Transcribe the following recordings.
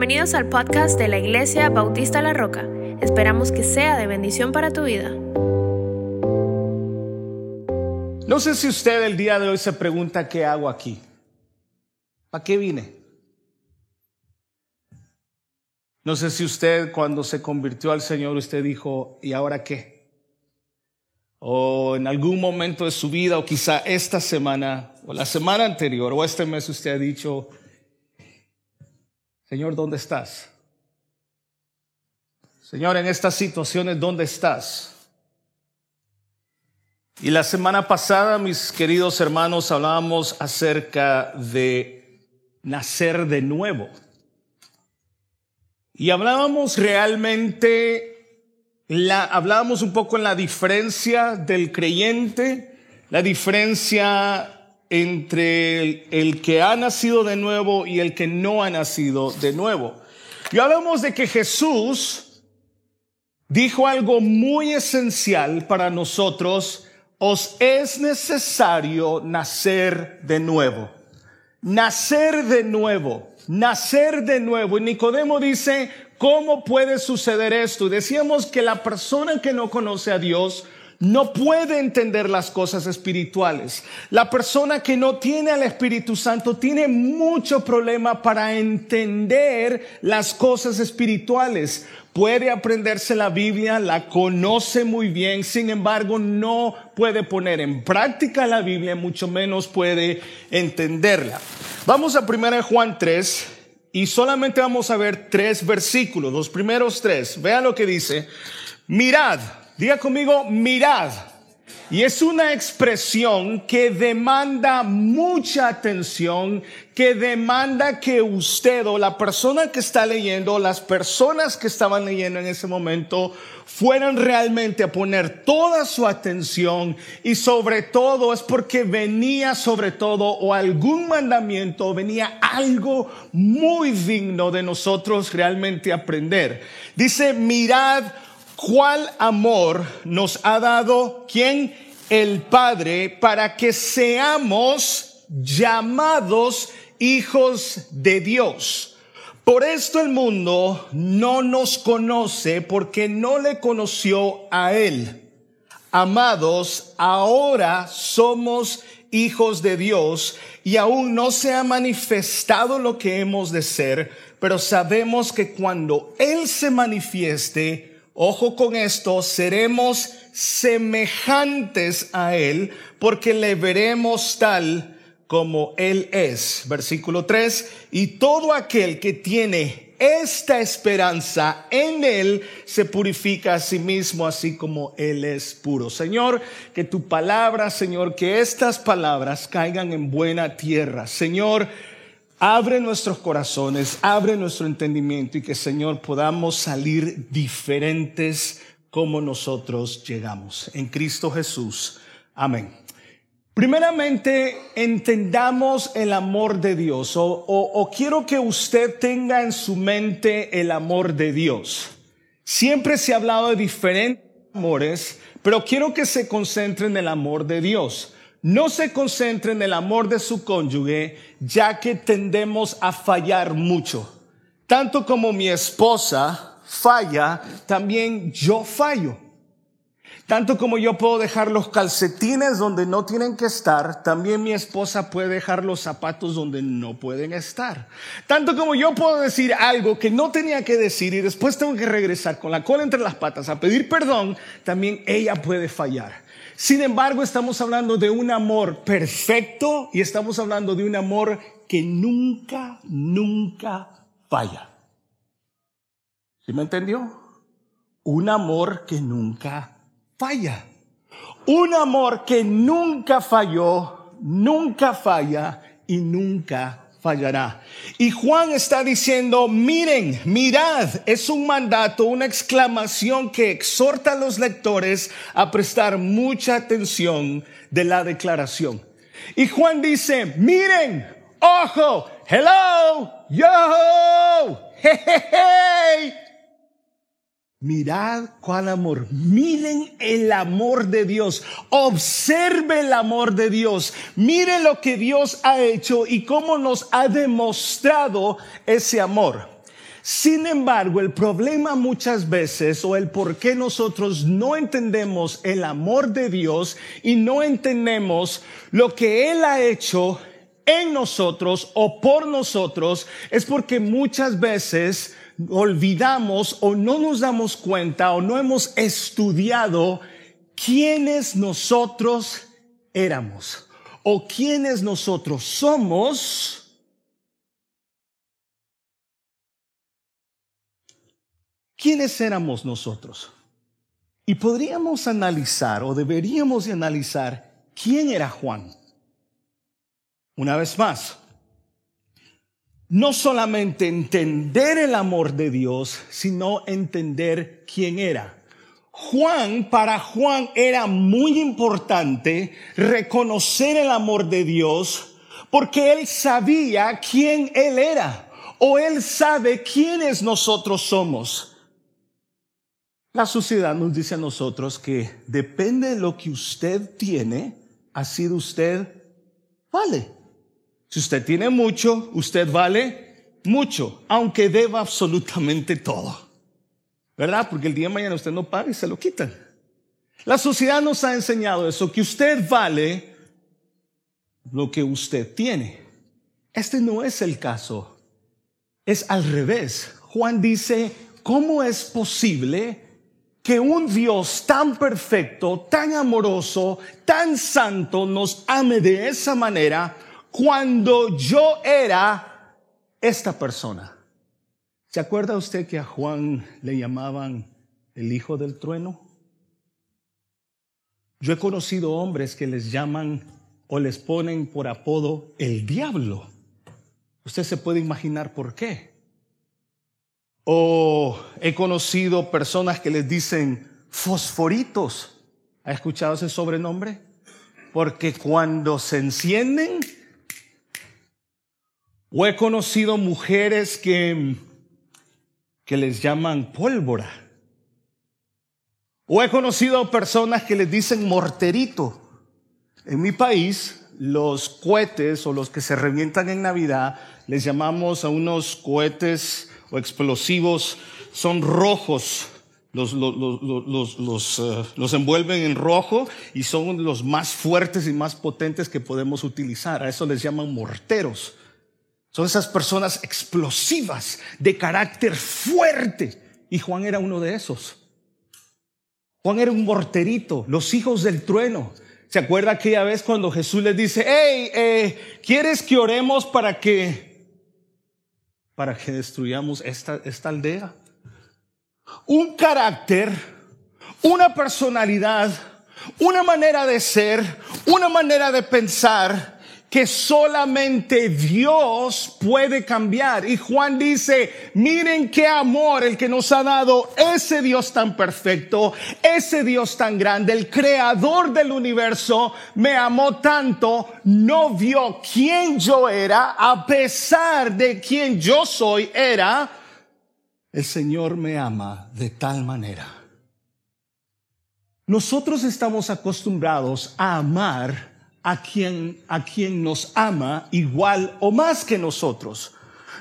Bienvenidos al podcast de la Iglesia Bautista La Roca. Esperamos que sea de bendición para tu vida. No sé si usted el día de hoy se pregunta qué hago aquí. ¿Para qué vine? No sé si usted cuando se convirtió al Señor usted dijo, ¿y ahora qué? O en algún momento de su vida o quizá esta semana o la semana anterior o este mes usted ha dicho, Señor, ¿dónde estás? Señor, en estas situaciones, ¿dónde estás? Y la semana pasada, mis queridos hermanos, hablábamos acerca de nacer de nuevo. Y hablábamos realmente, hablábamos un poco en la diferencia del creyente, la diferencia entre el, que ha nacido de nuevo y el que no ha nacido de nuevo. Y hablamos de que Jesús dijo algo muy esencial para nosotros, os es necesario nacer de nuevo. Nacer de nuevo, nacer de nuevo. Y Nicodemo dice, ¿cómo puede suceder esto? Decíamos que la persona que no conoce a Dios no puede entender las cosas espirituales. La persona que no tiene al Espíritu Santo tiene mucho problema para entender las cosas espirituales. Puede aprenderse la Biblia, la conoce muy bien, sin embargo no puede poner en práctica la Biblia, mucho menos puede entenderla. Vamos a 1 Juan 3 y solamente vamos a ver tres versículos, los primeros tres. Vean lo que dice. Mirad, Diga conmigo, mirad. Y es una expresión que demanda mucha atención, que demanda que usted o la persona que está leyendo, las personas que estaban leyendo en ese momento, fueran realmente a poner toda su atención y sobre todo es porque venía sobre todo o algún mandamiento, venía algo muy digno de nosotros realmente aprender. Dice, mirad cuál amor nos ha dado quién? El Padre para que seamos llamados hijos de Dios. Por esto el mundo no nos conoce porque no le conoció a Él. Amados, ahora somos hijos de Dios y aún no se ha manifestado lo que hemos de ser, pero sabemos que cuando Él se manifieste, Ojo con esto, seremos semejantes a Él porque le veremos tal como Él es. Versículo 3, y todo aquel que tiene esta esperanza en Él se purifica a sí mismo, así como Él es puro. Señor, que tu palabra, Señor, que estas palabras caigan en buena tierra. Señor, Abre nuestros corazones, abre nuestro entendimiento y que Señor podamos salir diferentes como nosotros llegamos. En Cristo Jesús. Amén. Primeramente, entendamos el amor de Dios o, o, quiero que usted tenga en su mente el amor de Dios. Siempre se ha hablado de diferentes amores, pero quiero que se concentre en el amor de Dios no se concentre en el amor de su cónyuge, ya que tendemos a fallar mucho. Tanto como mi esposa falla, también yo fallo. Tanto como yo puedo dejar los calcetines donde no tienen que estar, también mi esposa puede dejar los zapatos donde no pueden estar. Tanto como yo puedo decir algo que no tenía que decir y después tengo que regresar con la cola entre las patas a pedir perdón, también ella puede fallar. Sin embargo, estamos hablando de un amor perfecto y estamos hablando de un amor que nunca, nunca falla. ¿Sí me entendió? Un amor que nunca falla. Un amor que nunca falló, nunca falla y nunca fallará. Y Juan está diciendo, miren, mirad, es un mandato, una exclamación que exhorta a los lectores a prestar mucha atención de la declaración. Y Juan dice, miren, ojo, hello, yo, hey, hey, hey. Mirad cuál amor. Miren el amor de Dios. Observe el amor de Dios. Mire lo que Dios ha hecho y cómo nos ha demostrado ese amor. Sin embargo, el problema muchas veces o el por qué nosotros no entendemos el amor de Dios y no entendemos lo que Él ha hecho en nosotros o por nosotros es porque muchas veces olvidamos o no nos damos cuenta o no hemos estudiado quiénes nosotros éramos o quiénes nosotros somos ¿quiénes éramos nosotros? Y podríamos analizar o deberíamos de analizar quién era Juan. Una vez más, no solamente entender el amor de Dios, sino entender quién era. Juan, para Juan era muy importante reconocer el amor de Dios porque él sabía quién él era o él sabe quiénes nosotros somos. La sociedad nos dice a nosotros que depende de lo que usted tiene, así de usted vale. Si usted tiene mucho, usted vale mucho, aunque deba absolutamente todo. ¿Verdad? Porque el día de mañana usted no paga y se lo quitan. La sociedad nos ha enseñado eso, que usted vale lo que usted tiene. Este no es el caso. Es al revés. Juan dice, ¿cómo es posible que un Dios tan perfecto, tan amoroso, tan santo nos ame de esa manera cuando yo era esta persona. ¿Se acuerda usted que a Juan le llamaban el hijo del trueno? Yo he conocido hombres que les llaman o les ponen por apodo el diablo. Usted se puede imaginar por qué. O he conocido personas que les dicen fosforitos. ¿Ha escuchado ese sobrenombre? Porque cuando se encienden, o he conocido mujeres que, que les llaman pólvora. O he conocido personas que les dicen morterito. En mi país, los cohetes o los que se revientan en Navidad, les llamamos a unos cohetes o explosivos son rojos. Los, los, eh, los, envuelven en rojo y son los más fuertes y más potentes que podemos utilizar. A eso les llaman morteros. Son esas personas explosivas, de carácter fuerte. Y Juan era uno de esos. Juan era un morterito, los hijos del trueno. ¿Se acuerda aquella vez cuando Jesús les dice, hey, eh, ¿quieres que oremos para que para que destruyamos esta, esta aldea. Un carácter, una personalidad, una manera de ser, una manera de pensar que solamente Dios puede cambiar. Y Juan dice, miren qué amor el que nos ha dado ese Dios tan perfecto, ese Dios tan grande, el creador del universo, me amó tanto, no vio quién yo era, a pesar de quién yo soy, era, el Señor me ama de tal manera. Nosotros estamos acostumbrados a amar a quien, a quien nos ama igual o más que nosotros.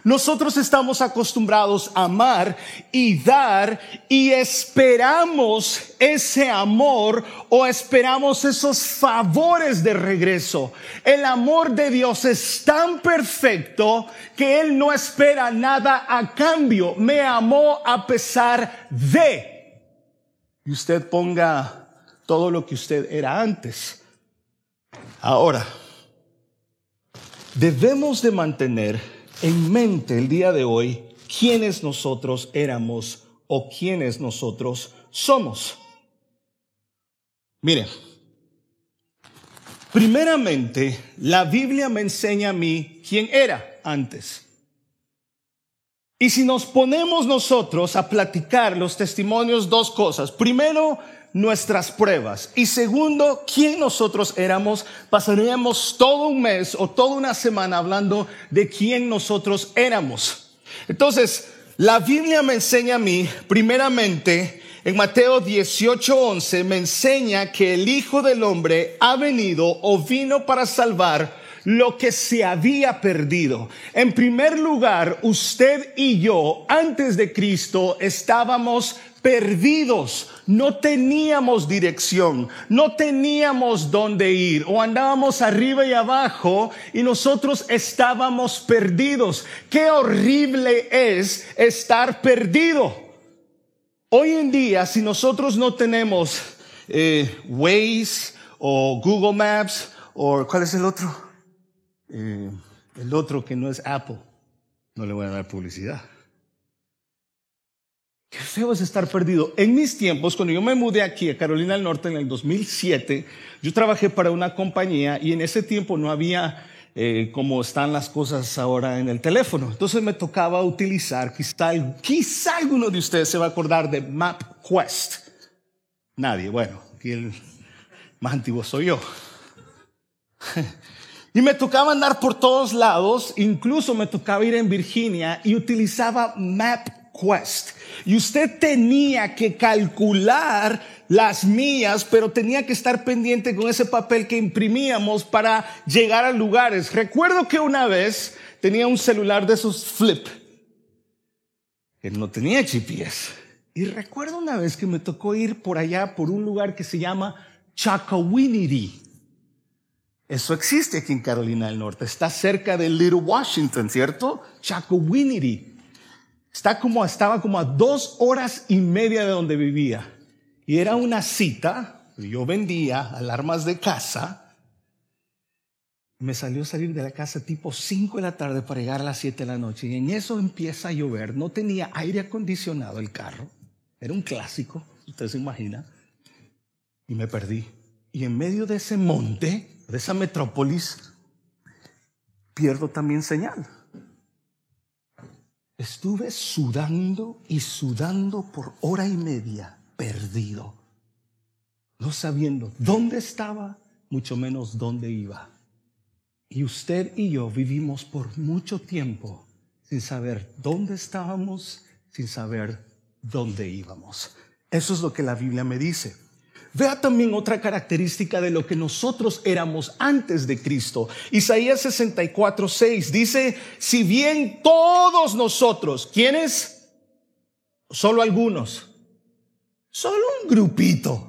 Nosotros estamos acostumbrados a amar y dar y esperamos ese amor o esperamos esos favores de regreso. El amor de Dios es tan perfecto que Él no espera nada a cambio. Me amó a pesar de. Y usted ponga todo lo que usted era antes Ahora, debemos de mantener en mente el día de hoy quiénes nosotros éramos o quiénes nosotros somos. Mire, primeramente, la Biblia me enseña a mí quién era antes. Y si nos ponemos nosotros a platicar los testimonios, dos cosas. Primero, nuestras pruebas. Y segundo, quién nosotros éramos. Pasaríamos todo un mes o toda una semana hablando de quién nosotros éramos. Entonces, la Biblia me enseña a mí, primeramente, en Mateo 18:11, me enseña que el Hijo del Hombre ha venido o vino para salvar lo que se había perdido. En primer lugar, usted y yo, antes de Cristo, estábamos perdidos, no teníamos dirección, no teníamos dónde ir, o andábamos arriba y abajo y nosotros estábamos perdidos. Qué horrible es estar perdido. Hoy en día, si nosotros no tenemos eh, Waze o Google Maps, o ¿cuál es el otro? Eh, el otro que no es Apple, no le voy a dar publicidad. Qué feo es estar perdido. En mis tiempos, cuando yo me mudé aquí a Carolina del Norte en el 2007, yo trabajé para una compañía y en ese tiempo no había eh, como están las cosas ahora en el teléfono. Entonces me tocaba utilizar, quizá, quizá alguno de ustedes se va a acordar de MapQuest. Nadie, bueno, aquí el más antiguo soy yo. Y me tocaba andar por todos lados, incluso me tocaba ir en Virginia y utilizaba MapQuest. Y usted tenía que calcular las mías, pero tenía que estar pendiente con ese papel que imprimíamos para llegar a lugares. Recuerdo que una vez tenía un celular de esos flip, que no tenía GPS. Y recuerdo una vez que me tocó ir por allá, por un lugar que se llama Chakawinity. Eso existe aquí en Carolina del Norte. Está cerca de Little Washington, ¿cierto? Chakawinity. Está como, estaba como a dos horas y media de donde vivía. Y era una cita, yo vendía alarmas de casa. Me salió salir de la casa tipo 5 de la tarde para llegar a las 7 de la noche. Y en eso empieza a llover. No tenía aire acondicionado el carro. Era un clásico, usted se imagina. Y me perdí. Y en medio de ese monte, de esa metrópolis, pierdo también señal. Estuve sudando y sudando por hora y media, perdido, no sabiendo dónde estaba, mucho menos dónde iba. Y usted y yo vivimos por mucho tiempo sin saber dónde estábamos, sin saber dónde íbamos. Eso es lo que la Biblia me dice. Vea también otra característica de lo que nosotros éramos antes de Cristo. Isaías 64, 6 dice, si bien todos nosotros, ¿quiénes? Solo algunos, solo un grupito,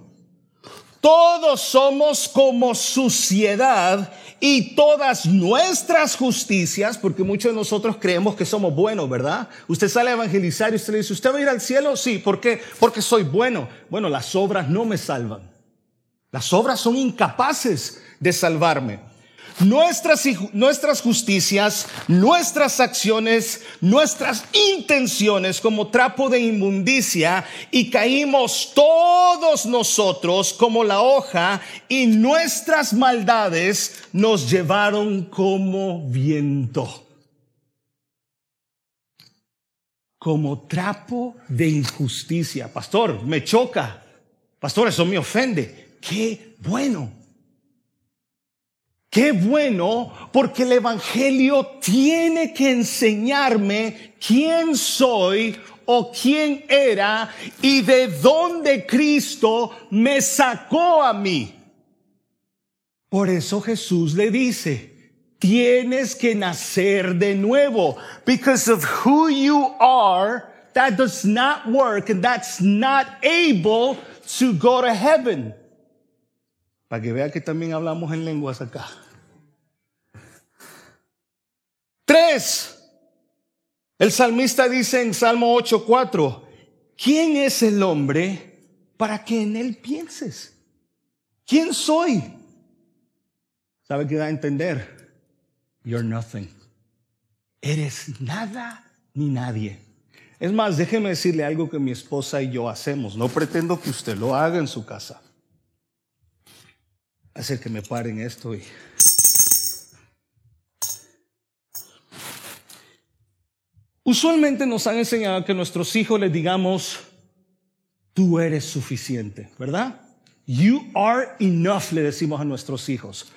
todos somos como suciedad y todas nuestras justicias, porque muchos de nosotros creemos que somos buenos, ¿verdad? Usted sale a evangelizar y usted le dice, ¿usted va a ir al cielo? Sí, ¿por qué? Porque soy bueno. Bueno, las obras no me salvan. Las obras son incapaces de salvarme. Nuestras, nuestras justicias, nuestras acciones, nuestras intenciones como trapo de inmundicia y caímos todos nosotros como la hoja y nuestras maldades nos llevaron como viento. Como trapo de injusticia. Pastor, me choca. Pastor, eso me ofende. Qué bueno Qué bueno, porque el Evangelio tiene que enseñarme quién soy o quién era y de dónde Cristo me sacó a mí. Por eso Jesús le dice, tienes que nacer de nuevo. Because of who you are, that does not work and that's not able to go to heaven. Para que vea que también hablamos en lenguas acá. Tres. El salmista dice en Salmo 8:4, ¿quién es el hombre para que en él pienses? ¿Quién soy? ¿Sabe qué da a entender? You're nothing. Eres nada ni nadie. Es más, déjeme decirle algo que mi esposa y yo hacemos. No pretendo que usted lo haga en su casa hacer que me paren esto y... Usualmente nos han enseñado que nuestros hijos les digamos, tú eres suficiente, ¿verdad? You are enough, le decimos a nuestros hijos.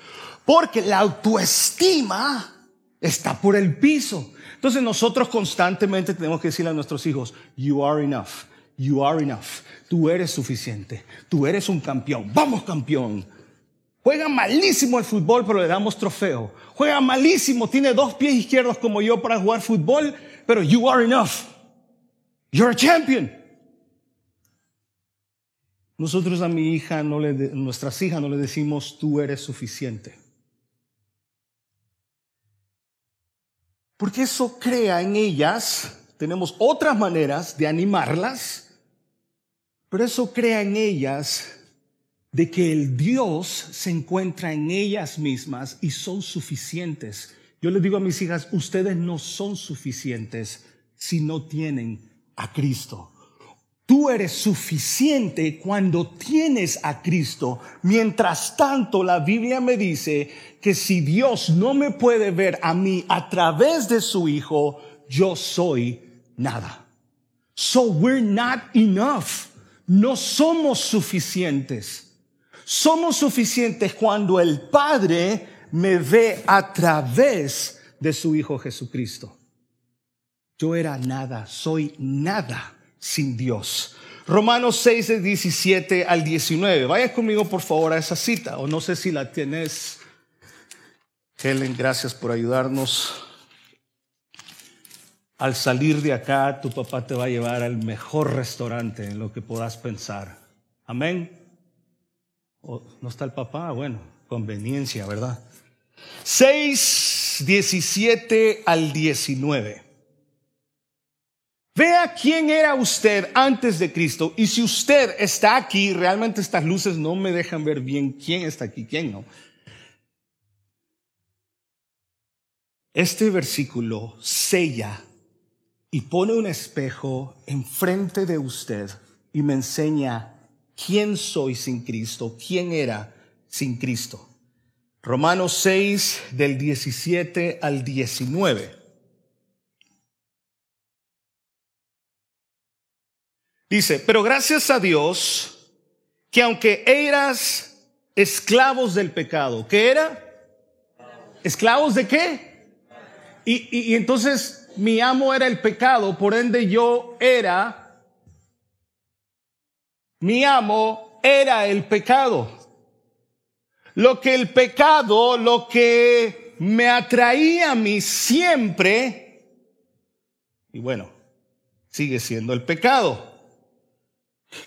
Porque la autoestima está por el piso. Entonces nosotros constantemente tenemos que decirle a nuestros hijos, you are enough, you are enough, tú eres suficiente, tú eres un campeón, vamos campeón, Juega malísimo el fútbol, pero le damos trofeo. Juega malísimo, tiene dos pies izquierdos como yo para jugar fútbol, pero you are enough. You're a champion. Nosotros a mi hija, no le, nuestras hijas no le decimos tú eres suficiente. Porque eso crea en ellas, tenemos otras maneras de animarlas, pero eso crea en ellas de que el Dios se encuentra en ellas mismas y son suficientes. Yo les digo a mis hijas, ustedes no son suficientes si no tienen a Cristo. Tú eres suficiente cuando tienes a Cristo. Mientras tanto, la Biblia me dice que si Dios no me puede ver a mí a través de su Hijo, yo soy nada. So we're not enough. No somos suficientes. Somos suficientes cuando el Padre me ve a través de su Hijo Jesucristo. Yo era nada, soy nada sin Dios. Romanos 6, de 17 al 19. Vaya conmigo por favor a esa cita, o no sé si la tienes. Helen, gracias por ayudarnos. Al salir de acá, tu papá te va a llevar al mejor restaurante en lo que puedas pensar. Amén. ¿No está el papá? Bueno, conveniencia, ¿verdad? 6, 17 al 19. Vea quién era usted antes de Cristo. Y si usted está aquí, realmente estas luces no me dejan ver bien quién está aquí, quién no. Este versículo sella y pone un espejo enfrente de usted y me enseña quién soy sin Cristo, quién era sin Cristo. Romanos 6 del 17 al 19. Dice, pero gracias a Dios que aunque eras esclavos del pecado, ¿qué era? ¿Esclavos de qué? Y, y entonces mi amo era el pecado, por ende yo era mi amo era el pecado. Lo que el pecado, lo que me atraía a mí siempre, y bueno, sigue siendo el pecado.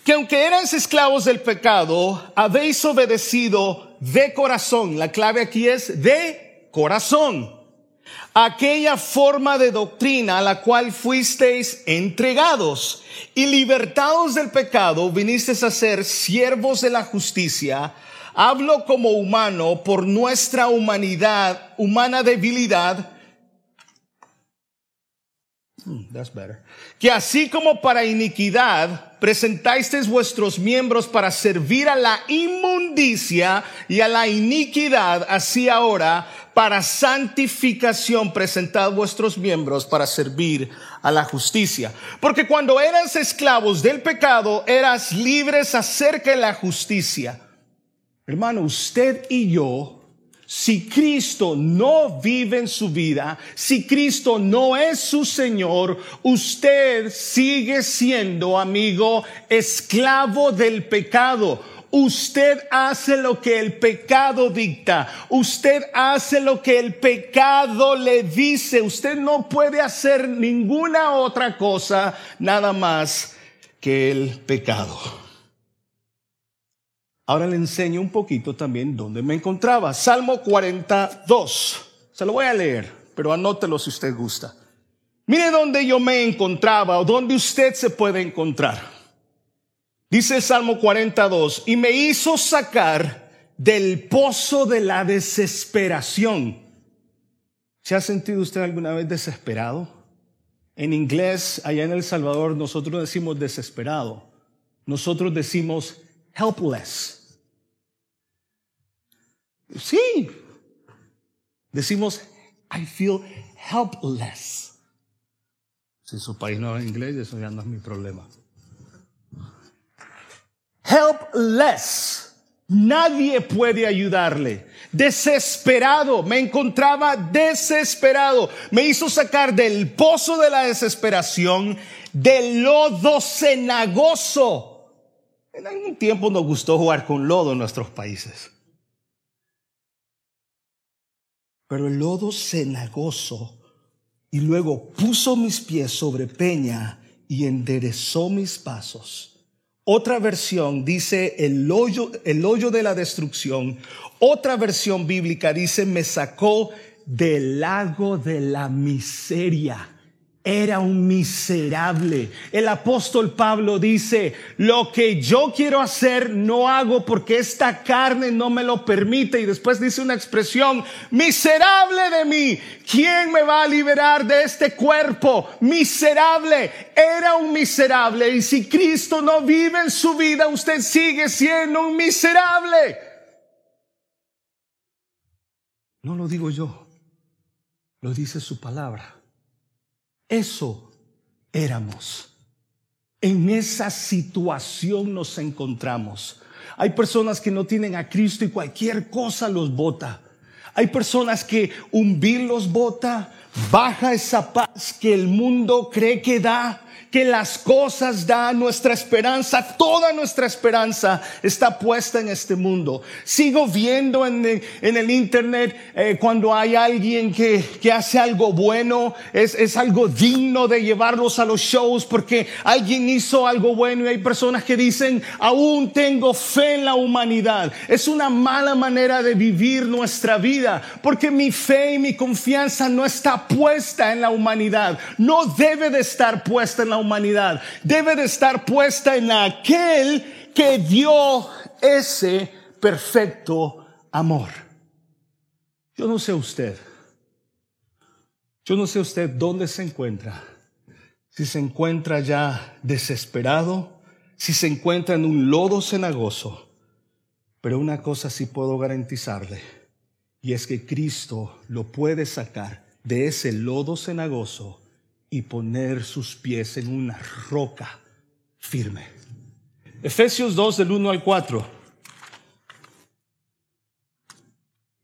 Que aunque erais esclavos del pecado, habéis obedecido de corazón. La clave aquí es de corazón aquella forma de doctrina a la cual fuisteis entregados y libertados del pecado, vinisteis a ser siervos de la justicia. Hablo como humano por nuestra humanidad, humana debilidad. Hmm, that's better. Que así como para iniquidad presentasteis vuestros miembros para servir a la inmundicia y a la iniquidad, así ahora para santificación presentad vuestros miembros para servir a la justicia. Porque cuando eras esclavos del pecado, eras libres acerca de la justicia. Hermano, usted y yo, si Cristo no vive en su vida, si Cristo no es su Señor, usted sigue siendo, amigo, esclavo del pecado Usted hace lo que el pecado dicta. Usted hace lo que el pecado le dice. Usted no puede hacer ninguna otra cosa nada más que el pecado. Ahora le enseño un poquito también dónde me encontraba. Salmo 42. Se lo voy a leer, pero anótelo si usted gusta. Mire dónde yo me encontraba o dónde usted se puede encontrar. Dice el Salmo 42, y me hizo sacar del pozo de la desesperación. ¿Se ha sentido usted alguna vez desesperado? En inglés, allá en El Salvador, nosotros decimos desesperado. Nosotros decimos helpless. Sí. Decimos, I feel helpless. Si su país no habla inglés, eso ya no es mi problema helpless. Nadie puede ayudarle. Desesperado, me encontraba desesperado. Me hizo sacar del pozo de la desesperación, del lodo cenagoso. En algún tiempo nos gustó jugar con lodo en nuestros países. Pero el lodo cenagoso y luego puso mis pies sobre peña y enderezó mis pasos. Otra versión dice el hoyo, el hoyo de la destrucción. Otra versión bíblica dice me sacó del lago de la miseria era un miserable. El apóstol Pablo dice, lo que yo quiero hacer no hago porque esta carne no me lo permite. Y después dice una expresión, miserable de mí. ¿Quién me va a liberar de este cuerpo? Miserable. Era un miserable. Y si Cristo no vive en su vida, usted sigue siendo un miserable. No lo digo yo, lo dice su palabra. Eso éramos. En esa situación nos encontramos. Hay personas que no tienen a Cristo y cualquier cosa los bota. Hay personas que un vil los bota, baja esa paz que el mundo cree que da que las cosas dan nuestra esperanza, toda nuestra esperanza está puesta en este mundo. Sigo viendo en el, internet eh, cuando hay alguien que, que hace algo bueno, es, es algo digno de llevarlos a los shows porque alguien hizo algo bueno y hay personas que dicen, aún tengo fe en la humanidad. Es una mala manera de vivir nuestra vida porque mi fe y mi confianza no está puesta en la humanidad, no debe de estar puesta la humanidad humanidad debe de estar puesta en aquel que dio ese perfecto amor. Yo no sé usted, yo no sé usted dónde se encuentra, si se encuentra ya desesperado, si se encuentra en un lodo cenagoso, pero una cosa sí puedo garantizarle, y es que Cristo lo puede sacar de ese lodo cenagoso y poner sus pies en una roca firme. Efesios 2 del 1 al 4.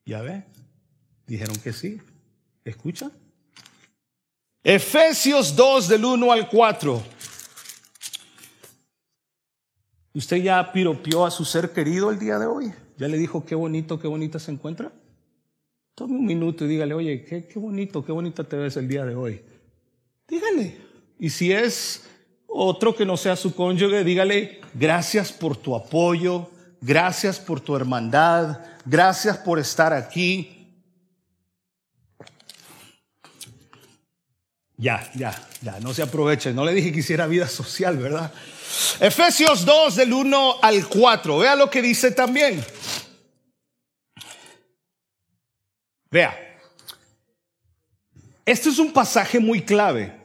¿Ya ve? Dijeron que sí. ¿Escucha? Efesios 2 del 1 al 4. ¿Usted ya piropió a su ser querido el día de hoy? ¿Ya le dijo qué bonito, qué bonita se encuentra? Tome un minuto y dígale, oye, qué, qué bonito, qué bonita te ves el día de hoy. Y si es otro que no sea su cónyuge, dígale, gracias por tu apoyo, gracias por tu hermandad, gracias por estar aquí. Ya, ya, ya, no se aproveche. No le dije que hiciera vida social, ¿verdad? Efesios 2 del 1 al 4. Vea lo que dice también. Vea. Este es un pasaje muy clave.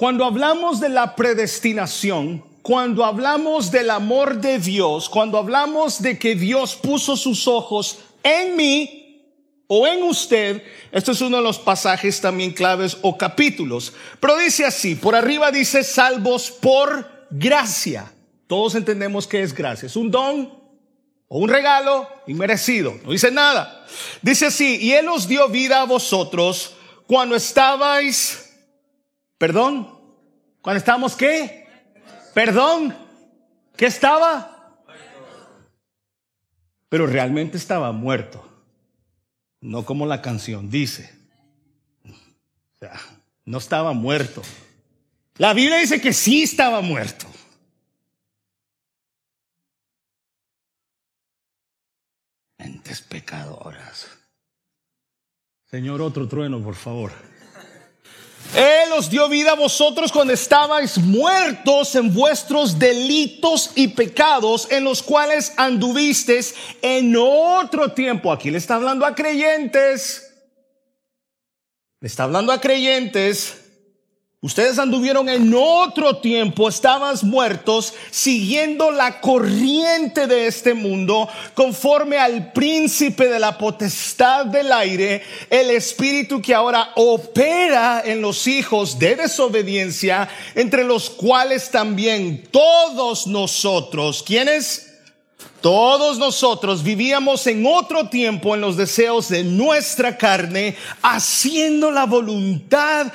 Cuando hablamos de la predestinación, cuando hablamos del amor de Dios, cuando hablamos de que Dios puso sus ojos en mí o en usted, esto es uno de los pasajes también claves o capítulos. Pero dice así, por arriba dice salvos por gracia. Todos entendemos que es gracia. Es un don o un regalo inmerecido. No dice nada. Dice así, y Él os dio vida a vosotros cuando estabais Perdón. Cuando estábamos qué? Perdón. ¿Qué estaba? Pero realmente estaba muerto. No como la canción dice. O sea, no estaba muerto. La Biblia dice que sí estaba muerto. Mentes pecadoras. Señor, otro trueno, por favor. Él os dio vida a vosotros cuando estabais muertos en vuestros delitos y pecados en los cuales anduvisteis en otro tiempo. Aquí le está hablando a creyentes. Le está hablando a creyentes Ustedes anduvieron en otro tiempo, estabas muertos, siguiendo la corriente de este mundo, conforme al príncipe de la potestad del aire, el espíritu que ahora opera en los hijos de desobediencia, entre los cuales también todos nosotros, ¿quiénes? Todos nosotros vivíamos en otro tiempo en los deseos de nuestra carne, haciendo la voluntad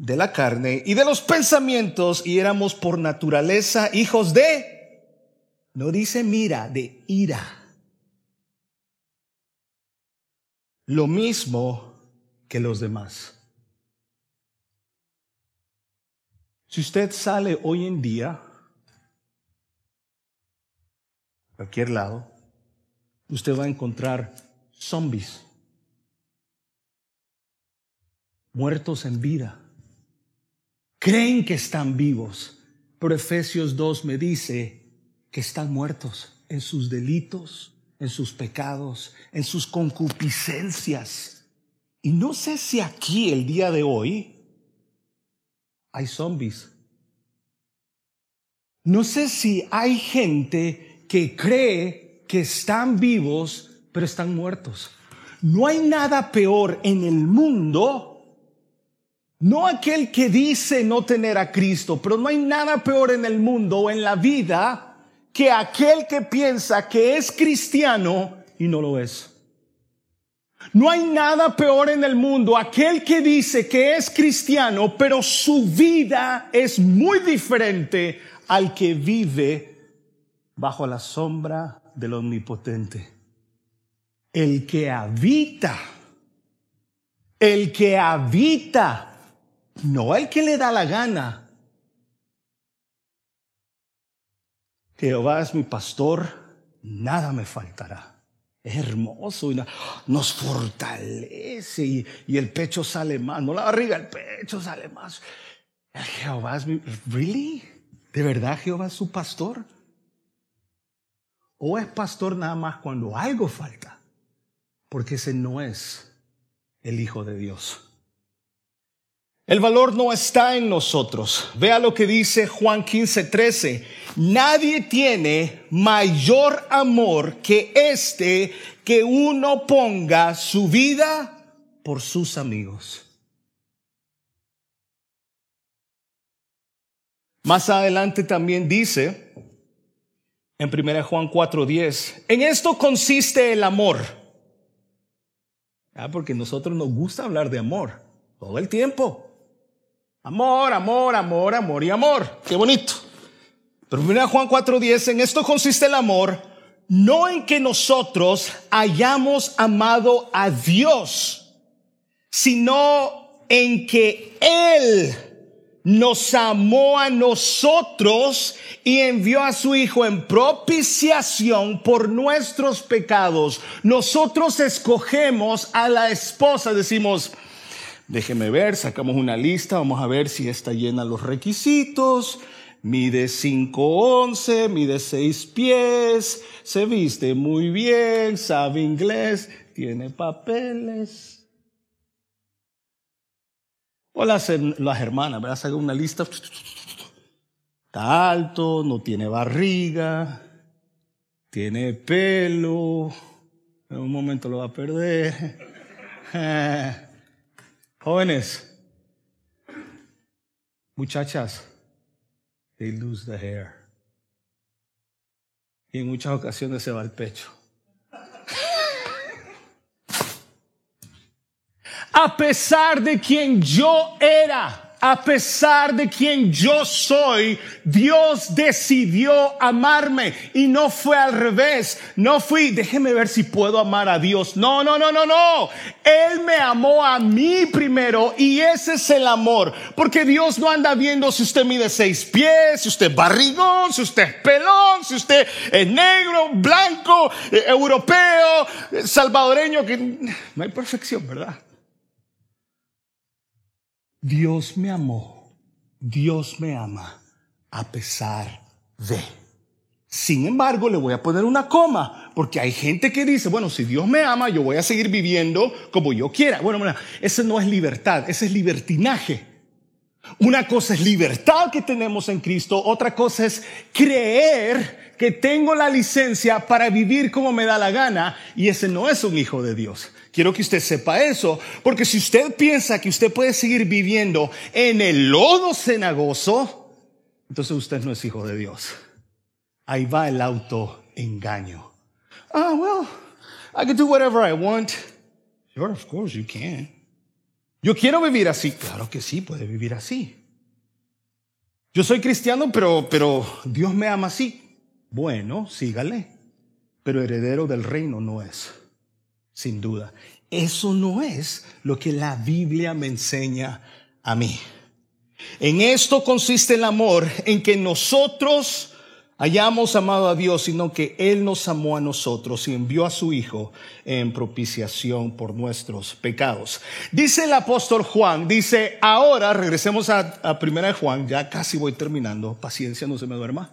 de la carne y de los pensamientos y éramos por naturaleza hijos de, no dice mira, de ira. lo mismo que los demás. Si usted sale hoy en día, cualquier lado, usted va a encontrar zombies, muertos en vida. Creen que están vivos, pero Efesios 2 me dice que están muertos en sus delitos, en sus pecados, en sus concupiscencias. Y no sé si aquí el día de hoy hay zombies. No sé si hay gente que cree que están vivos, pero están muertos. No hay nada peor en el mundo, no aquel que dice no tener a Cristo, pero no hay nada peor en el mundo o en la vida que aquel que piensa que es cristiano y no lo es. No hay nada peor en el mundo aquel que dice que es cristiano, pero su vida es muy diferente al que vive bajo la sombra del omnipotente. El que habita, el que habita, no el que le da la gana, Jehová es mi pastor, nada me faltará. Es hermoso y nos fortalece y, y, el pecho sale más, no la barriga, el pecho sale más. Jehová es mi... ¿Really? ¿De verdad Jehová es su pastor? ¿O es pastor nada más cuando algo falta? Porque ese no es el Hijo de Dios. El valor no está en nosotros. Vea lo que dice Juan 15, 13. Nadie tiene mayor amor que este que uno ponga su vida por sus amigos. Más adelante también dice en 1 Juan 4:10, en esto consiste el amor. Ah, porque nosotros nos gusta hablar de amor todo el tiempo. Amor, amor, amor, amor y amor. Qué bonito. Pero mira Juan 4:10, en esto consiste el amor, no en que nosotros hayamos amado a Dios, sino en que Él nos amó a nosotros y envió a su Hijo en propiciación por nuestros pecados. Nosotros escogemos a la esposa, decimos, Déjeme ver, sacamos una lista, vamos a ver si está llena los requisitos. Mide 5'11, mide 6 pies, se viste muy bien, sabe inglés, tiene papeles. O las, las hermanas, ¿verdad? Saca una lista. Está alto, no tiene barriga, tiene pelo, en un momento lo va a perder. Jóvenes, muchachas, they lose the hair. Y en muchas ocasiones se va el pecho. A pesar de quien yo era a pesar de quien yo soy, Dios decidió amarme y no fue al revés. No fui, déjeme ver si puedo amar a Dios. No, no, no, no, no. Él me amó a mí primero y ese es el amor. Porque Dios no anda viendo si usted mide seis pies, si usted es barrigón, si usted es pelón, si usted es negro, blanco, eh, europeo, eh, salvadoreño, que no hay perfección, ¿verdad? Dios me amó, Dios me ama a pesar de. Sin embargo, le voy a poner una coma, porque hay gente que dice, bueno, si Dios me ama, yo voy a seguir viviendo como yo quiera. Bueno, bueno, ese no es libertad, ese es libertinaje. Una cosa es libertad que tenemos en Cristo, otra cosa es creer que tengo la licencia para vivir como me da la gana, y ese no es un hijo de Dios. Quiero que usted sepa eso, porque si usted piensa que usted puede seguir viviendo en el lodo cenagoso, entonces usted no es hijo de Dios. Ahí va el autoengaño. Ah, well, I can do whatever I want. Sure, of course you can. Yo quiero vivir así. Claro que sí, puede vivir así. Yo soy cristiano, pero, pero Dios me ama así. Bueno, sígale. Pero heredero del reino no es. Sin duda. Eso no es lo que la Biblia me enseña a mí. En esto consiste el amor, en que nosotros hayamos amado a Dios, sino que Él nos amó a nosotros y envió a su Hijo en propiciación por nuestros pecados. Dice el apóstol Juan, dice, ahora regresemos a, a primera de Juan, ya casi voy terminando, paciencia, no se me duerma.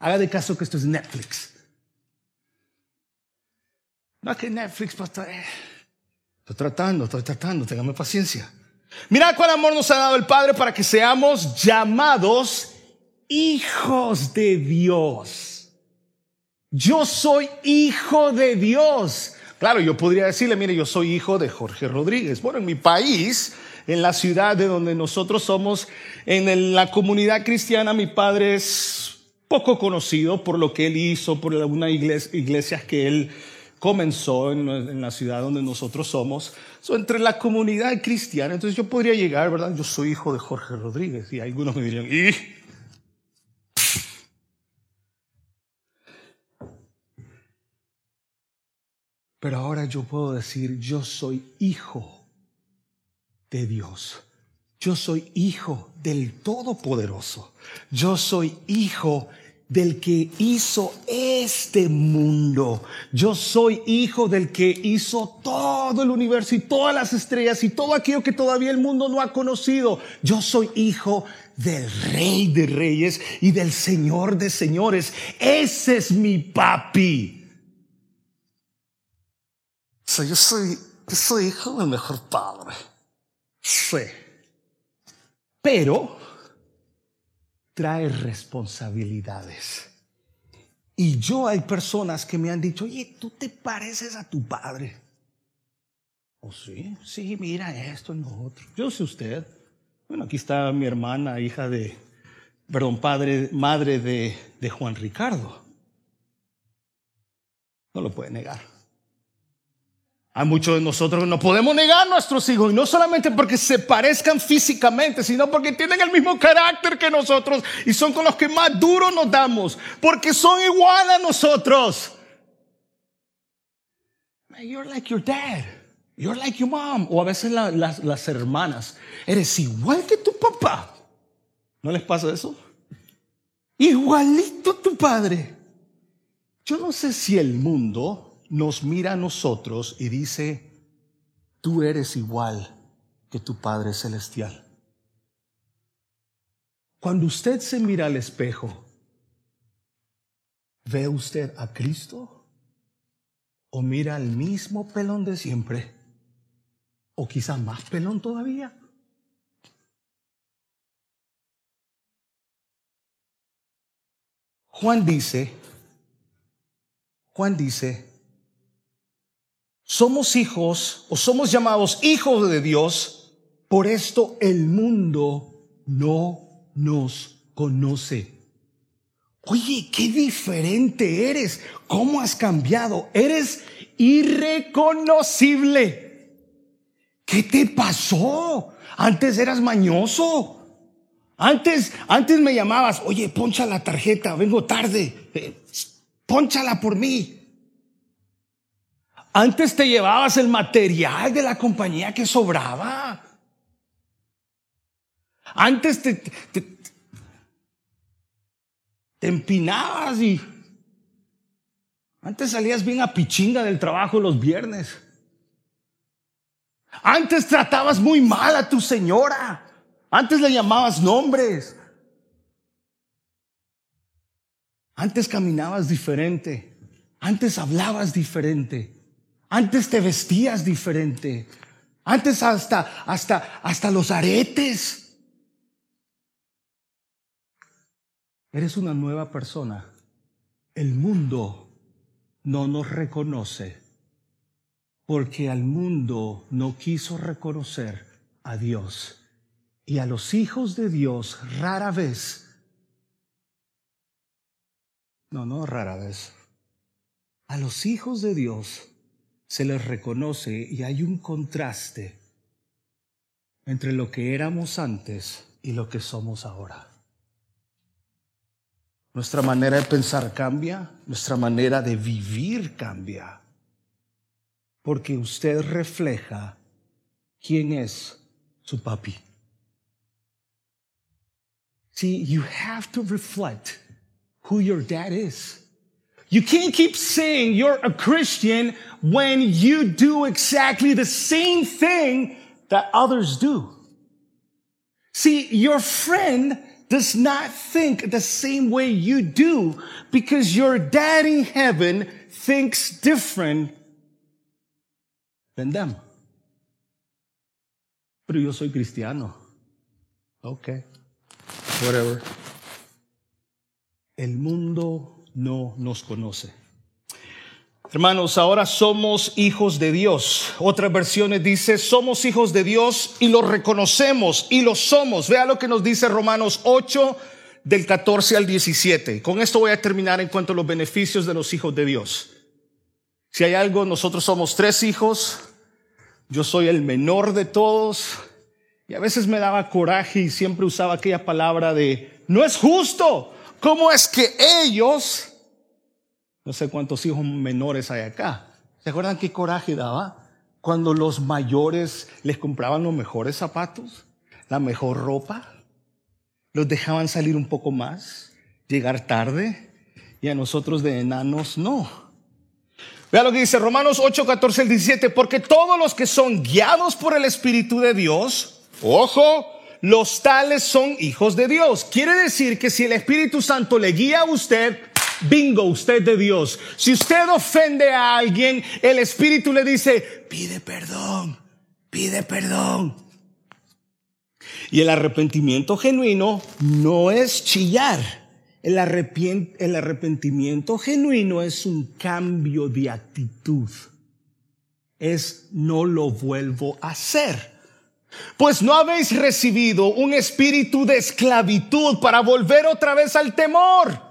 Haga de caso que esto es Netflix. No que Netflix, pastor. Eh, estoy tratando, estoy tratando, téngame paciencia. Mira cuál amor nos ha dado el Padre para que seamos llamados hijos de Dios. Yo soy hijo de Dios. Claro, yo podría decirle, mire, yo soy hijo de Jorge Rodríguez. Bueno, en mi país, en la ciudad de donde nosotros somos, en la comunidad cristiana, mi padre es poco conocido por lo que él hizo, por algunas iglesias que él comenzó en, la ciudad donde nosotros somos, entre la comunidad cristiana. Entonces yo podría llegar, ¿verdad? Yo soy hijo de Jorge Rodríguez y algunos me dirían, ¿y? Pero ahora yo puedo decir, yo soy hijo de Dios. Yo soy hijo del Todopoderoso. Yo soy hijo del que hizo este mundo. Yo soy hijo del que hizo todo el universo y todas las estrellas y todo aquello que todavía el mundo no ha conocido. Yo soy hijo del rey de reyes y del señor de señores. Ese es mi papi. yo soy, yo soy hijo del mejor padre. Sí. Pero trae responsabilidades. Y yo hay personas que me han dicho, oye, tú te pareces a tu padre. ¿O oh, sí? Sí, mira esto y lo otro. Yo sé usted. Bueno, aquí está mi hermana, hija de, perdón, padre, madre de, de Juan Ricardo. No lo puede negar. Hay muchos de nosotros que no podemos negar a nuestros hijos, y no solamente porque se parezcan físicamente, sino porque tienen el mismo carácter que nosotros y son con los que más duro nos damos, porque son igual a nosotros. You're like your dad, you're like your mom, o a veces las, las hermanas, eres igual que tu papá. ¿No les pasa eso? Igualito tu padre. Yo no sé si el mundo nos mira a nosotros y dice, tú eres igual que tu Padre Celestial. Cuando usted se mira al espejo, ¿ve usted a Cristo? ¿O mira al mismo pelón de siempre? ¿O quizá más pelón todavía? Juan dice, Juan dice, somos hijos o somos llamados hijos de Dios, por esto el mundo no nos conoce. Oye, qué diferente eres, cómo has cambiado, eres irreconocible. ¿Qué te pasó? Antes eras mañoso. Antes, antes me llamabas, oye, poncha la tarjeta, vengo tarde, eh, ponchala por mí. Antes te llevabas el material de la compañía que sobraba. Antes te, te, empinabas y antes salías bien a pichinga del trabajo los viernes. Antes tratabas muy mal a tu señora. Antes le llamabas nombres. Antes caminabas diferente. Antes hablabas diferente. Antes te vestías diferente. Antes hasta, hasta, hasta los aretes. Eres una nueva persona. El mundo no nos reconoce porque al mundo no quiso reconocer a Dios. Y a los hijos de Dios rara vez, no, no rara vez, a los hijos de Dios se les reconoce y hay un contraste entre lo que éramos antes y lo que somos ahora. Nuestra manera de pensar cambia, nuestra manera de vivir cambia. porque usted refleja quién es su papi. See, you have to reflect who your dad is. You can't keep saying you're a Christian when you do exactly the same thing that others do. See, your friend does not think the same way you do because your dad in heaven thinks different than them. Pero yo soy cristiano. Okay. Whatever. El mundo no nos conoce. Hermanos, ahora somos hijos de Dios. Otras versiones dice, somos hijos de Dios y lo reconocemos y lo somos. Vea lo que nos dice Romanos 8 del 14 al 17. Con esto voy a terminar en cuanto a los beneficios de los hijos de Dios. Si hay algo, nosotros somos tres hijos. Yo soy el menor de todos. Y a veces me daba coraje y siempre usaba aquella palabra de, no es justo. ¿Cómo es que ellos, no sé cuántos hijos menores hay acá, ¿se acuerdan qué coraje daba? Cuando los mayores les compraban los mejores zapatos, la mejor ropa, los dejaban salir un poco más, llegar tarde, y a nosotros de enanos no. Vea lo que dice Romanos 8, 14 al 17, porque todos los que son guiados por el Espíritu de Dios, Ojo, los tales son hijos de Dios. Quiere decir que si el Espíritu Santo le guía a usted, bingo, usted de Dios. Si usted ofende a alguien, el Espíritu le dice, pide perdón, pide perdón. Y el arrepentimiento genuino no es chillar. El, el arrepentimiento genuino es un cambio de actitud. Es no lo vuelvo a hacer. Pues no habéis recibido un espíritu de esclavitud para volver otra vez al temor.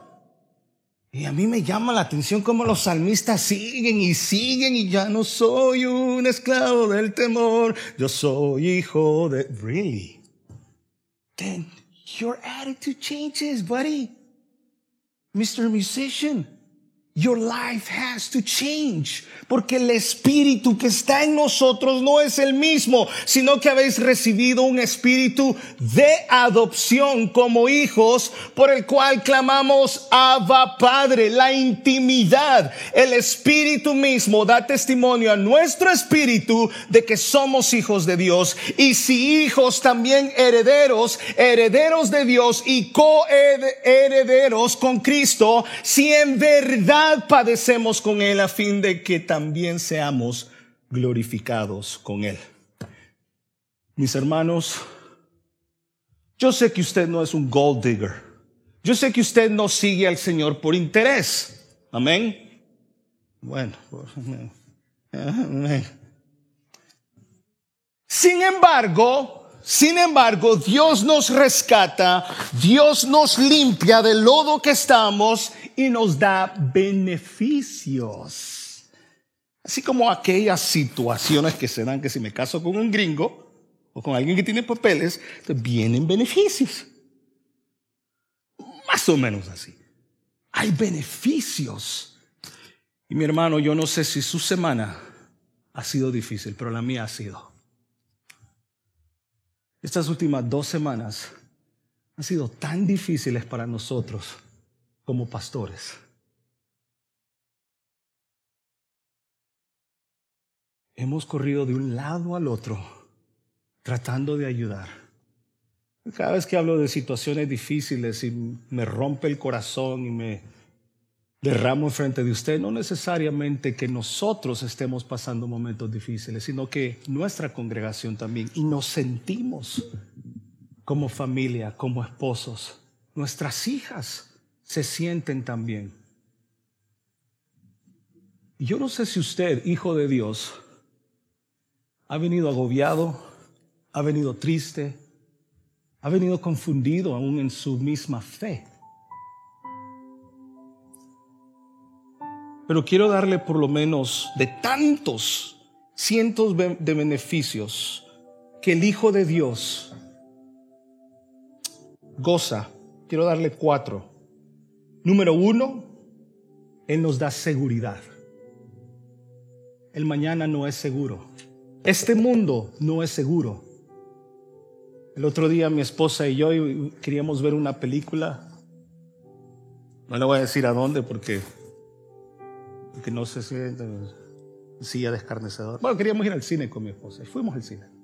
Y a mí me llama la atención cómo los salmistas siguen y siguen y ya no soy un esclavo del temor, yo soy hijo de... Really? Then your attitude changes, buddy. Mr. Musician. Your life has to change, porque el espíritu que está en nosotros no es el mismo, sino que habéis recibido un espíritu de adopción como hijos, por el cual clamamos Abba Padre, la intimidad. El espíritu mismo da testimonio a nuestro espíritu de que somos hijos de Dios y si hijos también herederos, herederos de Dios y coherederos con Cristo, si en verdad padecemos con Él a fin de que también seamos glorificados con Él. Mis hermanos, yo sé que usted no es un gold digger. Yo sé que usted no sigue al Señor por interés. Amén. Bueno, pues, sin embargo, sin embargo, Dios nos rescata, Dios nos limpia del lodo que estamos y nos da beneficios. Así como aquellas situaciones que se dan que si me caso con un gringo o con alguien que tiene papeles, vienen beneficios. Más o menos así. Hay beneficios. Y mi hermano, yo no sé si su semana ha sido difícil, pero la mía ha sido. Estas últimas dos semanas han sido tan difíciles para nosotros como pastores. Hemos corrido de un lado al otro tratando de ayudar. Cada vez que hablo de situaciones difíciles y me rompe el corazón y me derramo enfrente de usted, no necesariamente que nosotros estemos pasando momentos difíciles, sino que nuestra congregación también, y nos sentimos como familia, como esposos, nuestras hijas se sienten también. Yo no sé si usted, hijo de Dios, ha venido agobiado, ha venido triste, ha venido confundido aún en su misma fe. Pero quiero darle por lo menos de tantos cientos de beneficios que el Hijo de Dios goza. Quiero darle cuatro. Número uno, Él nos da seguridad. el mañana no es seguro. Este mundo no es seguro. El otro día mi esposa y yo queríamos ver una película. No le voy a decir a dónde porque, porque no sé si silla de escarnecedor. Bueno, queríamos ir al cine con mi esposa y fuimos al cine.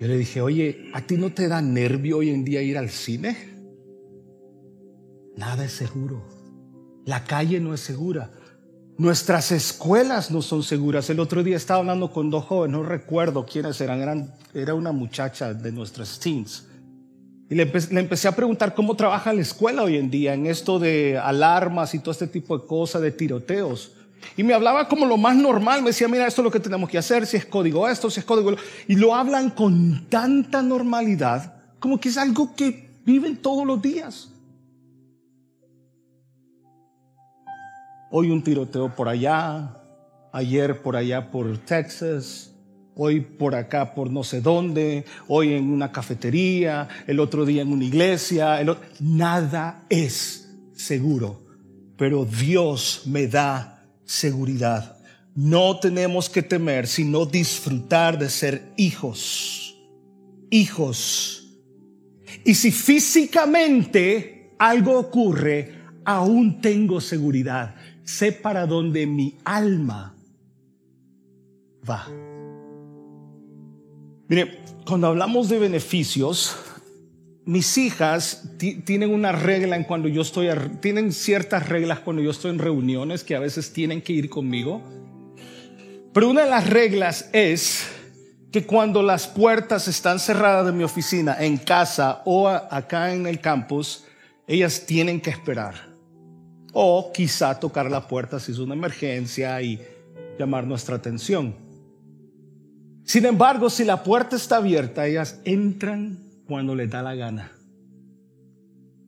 Yo le dije, oye, ¿a ti no te da nervio hoy en día ir al cine? Nada es seguro. La calle no es segura. Nuestras escuelas no son seguras. El otro día estaba hablando con dos jóvenes, no recuerdo quiénes eran, era una muchacha de nuestras teens. Y le, le, empecé a preguntar cómo trabaja la escuela hoy en día en esto de alarmas y todo este tipo de cosas, de tiroteos. Y me hablaba como lo más normal, me decía, mira, esto es lo que tenemos que hacer, si es código esto, si es código... Y lo hablan con tanta normalidad, como que es algo que viven todos los días. Hoy un tiroteo por allá, ayer por allá por Texas, hoy por acá por no sé dónde, hoy en una cafetería, el otro día en una iglesia, nada es seguro, pero Dios me da seguridad. No tenemos que temer, sino disfrutar de ser hijos. Hijos. Y si físicamente algo ocurre, aún tengo seguridad. Sé para dónde mi alma va. Mire, cuando hablamos de beneficios, mis hijas tienen una regla en cuando yo estoy, tienen ciertas reglas cuando yo estoy en reuniones que a veces tienen que ir conmigo. Pero una de las reglas es que cuando las puertas están cerradas de mi oficina, en casa o acá en el campus, ellas tienen que esperar. O quizá tocar la puerta si es una emergencia y llamar nuestra atención. Sin embargo, si la puerta está abierta, ellas entran cuando le da la gana.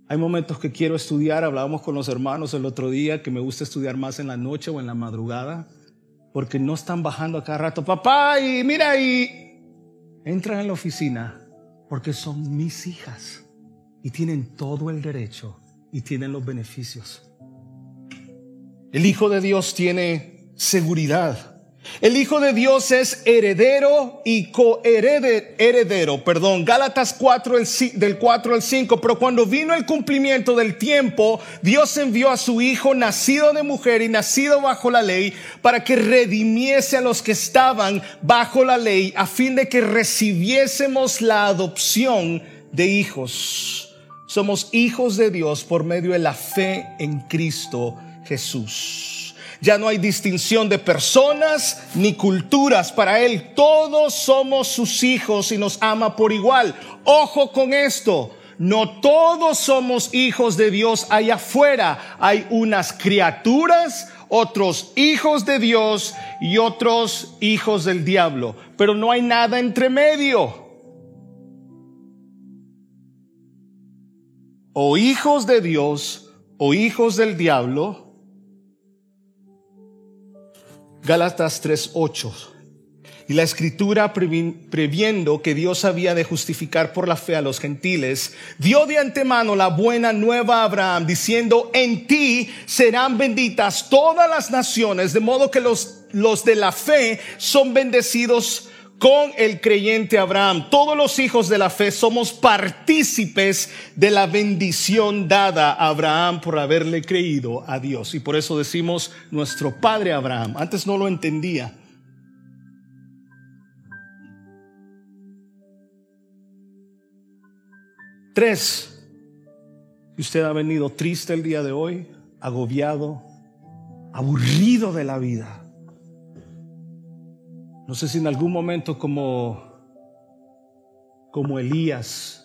Hay momentos que quiero estudiar, hablábamos con los hermanos el otro día, que me gusta estudiar más en la noche o en la madrugada, porque no están bajando a cada rato, papá, y mira, y entran en la oficina, porque son mis hijas y tienen todo el derecho y tienen los beneficios. El Hijo de Dios tiene seguridad. El Hijo de Dios es heredero y coheredero, perdón, Gálatas 4, del 4 al 5, pero cuando vino el cumplimiento del tiempo, Dios envió a su Hijo nacido de mujer y nacido bajo la ley para que redimiese a los que estaban bajo la ley a fin de que recibiésemos la adopción de hijos. Somos hijos de Dios por medio de la fe en Cristo Jesús. Ya no hay distinción de personas ni culturas. Para Él todos somos sus hijos y nos ama por igual. Ojo con esto. No todos somos hijos de Dios allá afuera. Hay unas criaturas, otros hijos de Dios y otros hijos del diablo. Pero no hay nada entre medio. O hijos de Dios o hijos del diablo Gálatas 3:8. Y la escritura, previendo que Dios había de justificar por la fe a los gentiles, dio de antemano la buena nueva a Abraham, diciendo, en ti serán benditas todas las naciones, de modo que los, los de la fe son bendecidos con el creyente Abraham. Todos los hijos de la fe somos partícipes de la bendición dada a Abraham por haberle creído a Dios. Y por eso decimos nuestro padre Abraham. Antes no lo entendía. Tres, usted ha venido triste el día de hoy, agobiado, aburrido de la vida no sé si en algún momento como, como Elías,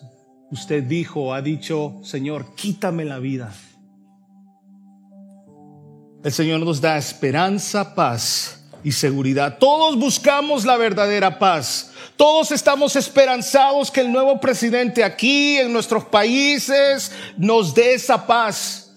usted dijo ha dicho, Señor, quítame la vida. El Señor nos da esperanza, paz y seguridad. Todos buscamos la verdadera paz. Todos estamos esperanzados que el nuevo presidente aquí en nuestros países nos dé esa paz.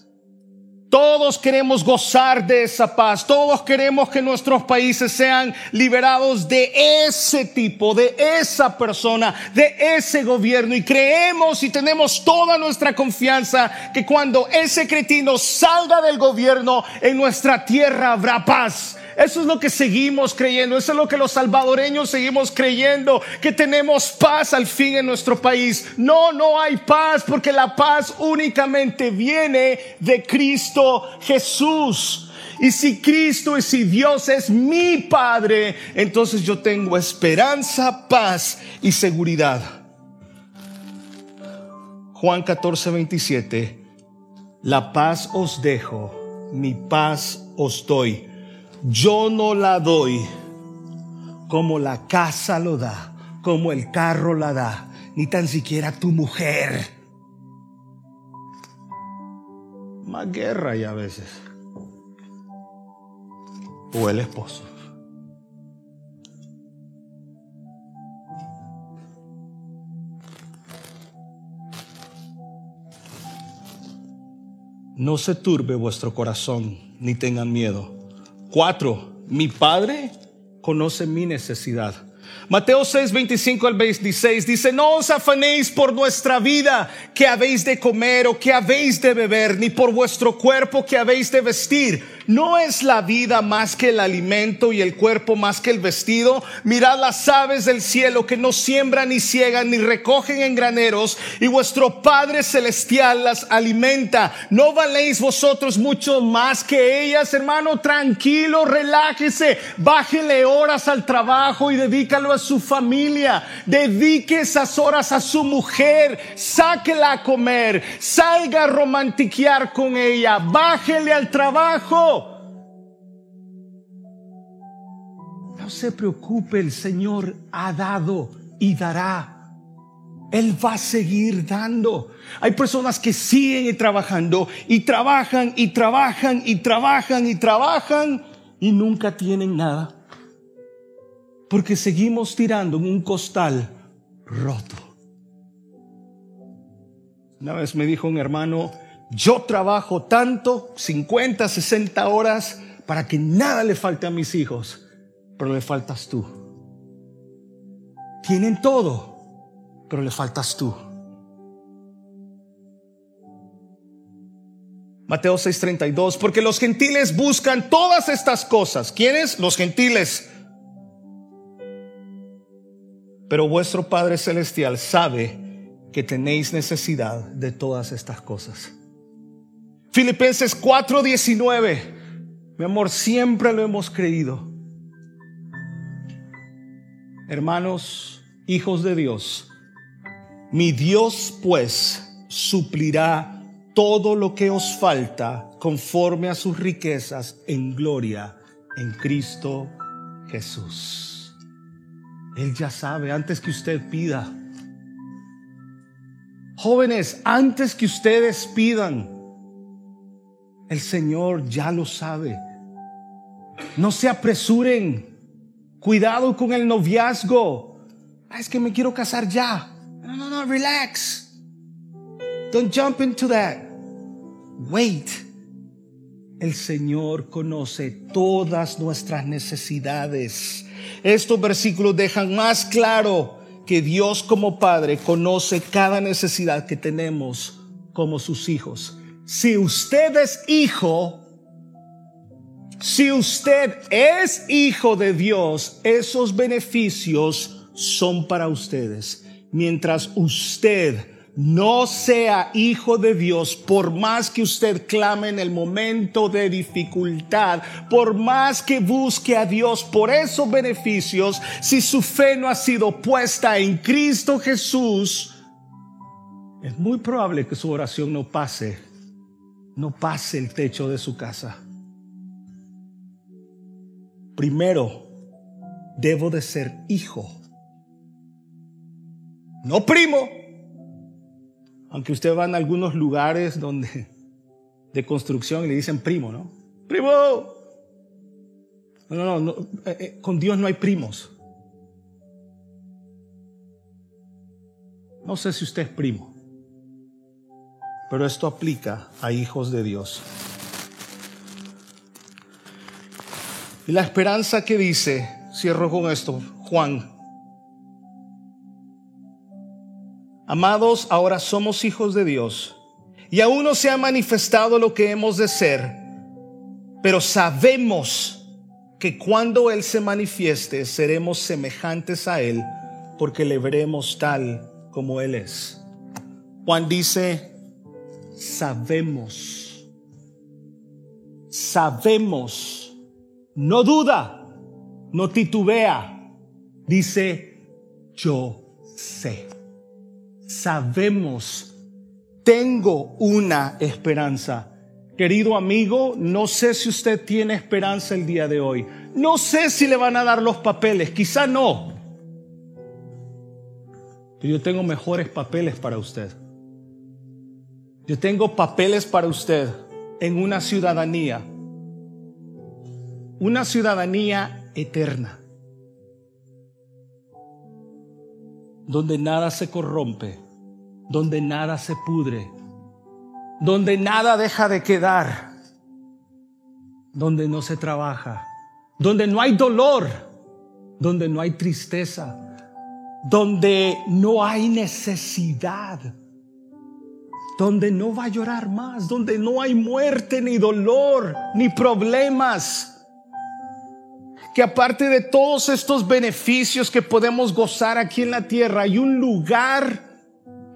Todos queremos gozar de esa paz. Todos queremos que nuestros países sean liberados de ese tipo, de esa persona, de ese gobierno. Y creemos y tenemos toda nuestra confianza que cuando ese cretino salga del gobierno, en nuestra tierra habrá paz. Eso es lo que seguimos creyendo, eso es lo que los salvadoreños seguimos creyendo, que tenemos paz al fin en nuestro país. No, no hay paz porque la paz únicamente viene de Cristo Jesús. Y si Cristo y si Dios es mi Padre, entonces yo tengo esperanza, paz y seguridad. Juan 14, 27. La paz os dejo, mi paz os doy yo no la doy como la casa lo da, como el carro la da, ni tan siquiera tu mujer. Más guerra y a veces. O el esposo. No se turbe vuestro corazón, ni tengan miedo Cuatro, mi Padre conoce mi necesidad. Mateo 6, 25 al 26 dice, no os afanéis por nuestra vida que habéis de comer o que habéis de beber, ni por vuestro cuerpo que habéis de vestir. ¿No es la vida más que el alimento y el cuerpo más que el vestido? Mirad las aves del cielo que no siembran ni ciegan ni recogen en graneros y vuestro Padre Celestial las alimenta. ¿No valéis vosotros mucho más que ellas, hermano? Tranquilo, relájese, bájele horas al trabajo y dedícalo a su familia. Dedique esas horas a su mujer, sáquela a comer, salga a romantiquear con ella, bájele al trabajo. No se preocupe, el Señor ha dado y dará. Él va a seguir dando. Hay personas que siguen trabajando y trabajan y trabajan y trabajan y trabajan y nunca tienen nada. Porque seguimos tirando en un costal roto. Una vez me dijo un hermano, yo trabajo tanto, 50, 60 horas, para que nada le falte a mis hijos pero le faltas tú. Tienen todo, pero le faltas tú. Mateo 6:32, porque los gentiles buscan todas estas cosas. ¿Quiénes? Los gentiles. Pero vuestro Padre Celestial sabe que tenéis necesidad de todas estas cosas. Filipenses 4:19, mi amor, siempre lo hemos creído hermanos, hijos de Dios, mi Dios pues suplirá todo lo que os falta conforme a sus riquezas en gloria en Cristo Jesús. Él ya sabe antes que usted pida. Jóvenes, antes que ustedes pidan, el Señor ya lo sabe. No se apresuren Cuidado con el noviazgo. Ah, es que me quiero casar ya. No, no, no, relax. Don't jump into that. Wait. El Señor conoce todas nuestras necesidades. Estos versículos dejan más claro que Dios como Padre conoce cada necesidad que tenemos como sus hijos. Si usted es hijo, si usted es hijo de Dios, esos beneficios son para ustedes. Mientras usted no sea hijo de Dios, por más que usted clame en el momento de dificultad, por más que busque a Dios por esos beneficios, si su fe no ha sido puesta en Cristo Jesús, es muy probable que su oración no pase, no pase el techo de su casa. Primero, debo de ser hijo. No primo. Aunque usted va en algunos lugares donde de construcción y le dicen primo, ¿no? Primo. No, no, no. Eh, eh, con Dios no hay primos. No sé si usted es primo, pero esto aplica a hijos de Dios. La esperanza que dice, cierro con esto, Juan. Amados, ahora somos hijos de Dios y aún no se ha manifestado lo que hemos de ser, pero sabemos que cuando Él se manifieste seremos semejantes a Él porque le veremos tal como Él es. Juan dice, sabemos, sabemos, no duda, no titubea, dice, yo sé, sabemos, tengo una esperanza. Querido amigo, no sé si usted tiene esperanza el día de hoy. No sé si le van a dar los papeles, quizá no. Pero yo tengo mejores papeles para usted. Yo tengo papeles para usted en una ciudadanía, una ciudadanía eterna, donde nada se corrompe, donde nada se pudre, donde nada deja de quedar, donde no se trabaja, donde no hay dolor, donde no hay tristeza, donde no hay necesidad donde no va a llorar más, donde no hay muerte, ni dolor, ni problemas. Que aparte de todos estos beneficios que podemos gozar aquí en la tierra, hay un lugar,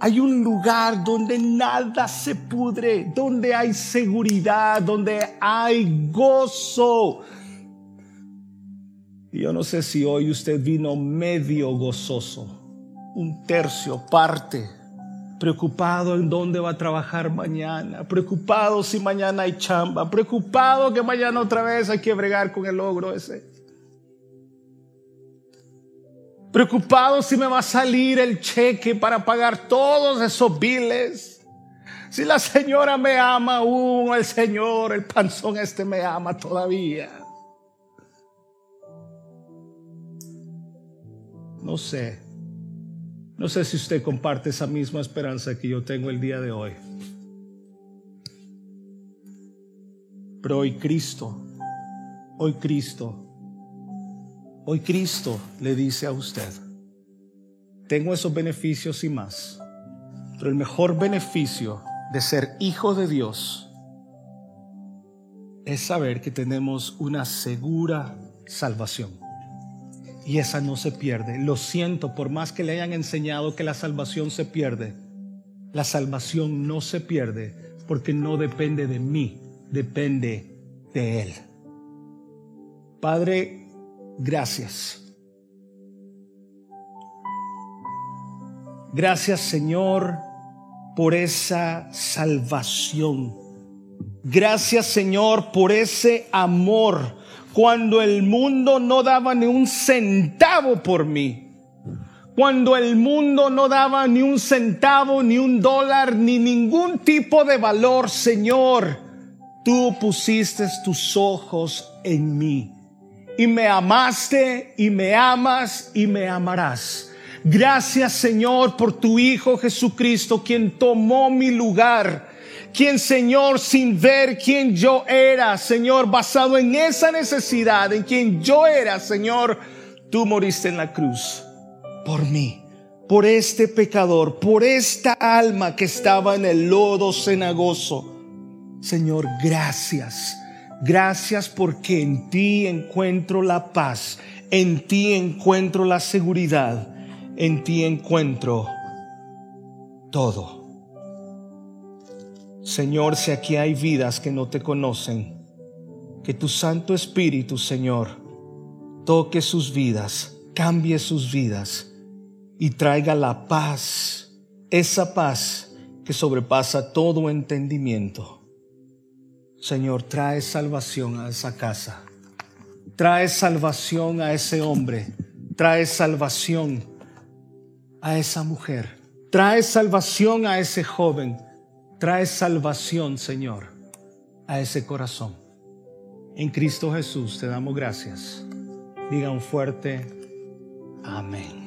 hay un lugar donde nada se pudre, donde hay seguridad, donde hay gozo. Y yo no sé si hoy usted vino medio gozoso, un tercio, parte preocupado en dónde va a trabajar mañana, preocupado si mañana hay chamba, preocupado que mañana otra vez hay que bregar con el logro ese. Preocupado si me va a salir el cheque para pagar todos esos biles. Si la señora me ama aún, el señor, el panzón este me ama todavía. No sé. No sé si usted comparte esa misma esperanza que yo tengo el día de hoy. Pero hoy Cristo, hoy Cristo, hoy Cristo le dice a usted, tengo esos beneficios y más, pero el mejor beneficio de ser hijo de Dios es saber que tenemos una segura salvación y esa no se pierde. Lo siento, por más que le hayan enseñado que la salvación se pierde, la salvación no se pierde porque no depende de mí, depende de Él. Padre, gracias. Gracias Señor por esa salvación. Gracias Señor por ese amor cuando el mundo no daba ni un centavo por mí, cuando el mundo no daba ni un centavo, ni un dólar, ni ningún tipo de valor, Señor, tú pusiste tus ojos en mí y me amaste y me amas y me amarás. Gracias Señor por tu Hijo Jesucristo, quien tomó mi lugar quien Señor, sin ver quién yo era, Señor, basado en esa necesidad, en quien yo era, Señor, tú moriste en la cruz por mí, por este pecador, por esta alma que estaba en el lodo cenagoso. Señor, gracias. Gracias porque en ti encuentro la paz, en ti encuentro la seguridad, en ti encuentro todo. Señor, si aquí hay vidas que no te conocen, que tu Santo Espíritu, Señor, toque sus vidas, cambie sus vidas y traiga la paz, esa paz que sobrepasa todo entendimiento. Señor, trae salvación a esa casa. Trae salvación a ese hombre. Trae salvación a esa mujer. Trae salvación a ese joven. Trae salvación, Señor, a ese corazón. En Cristo Jesús te damos gracias. Diga un fuerte amén.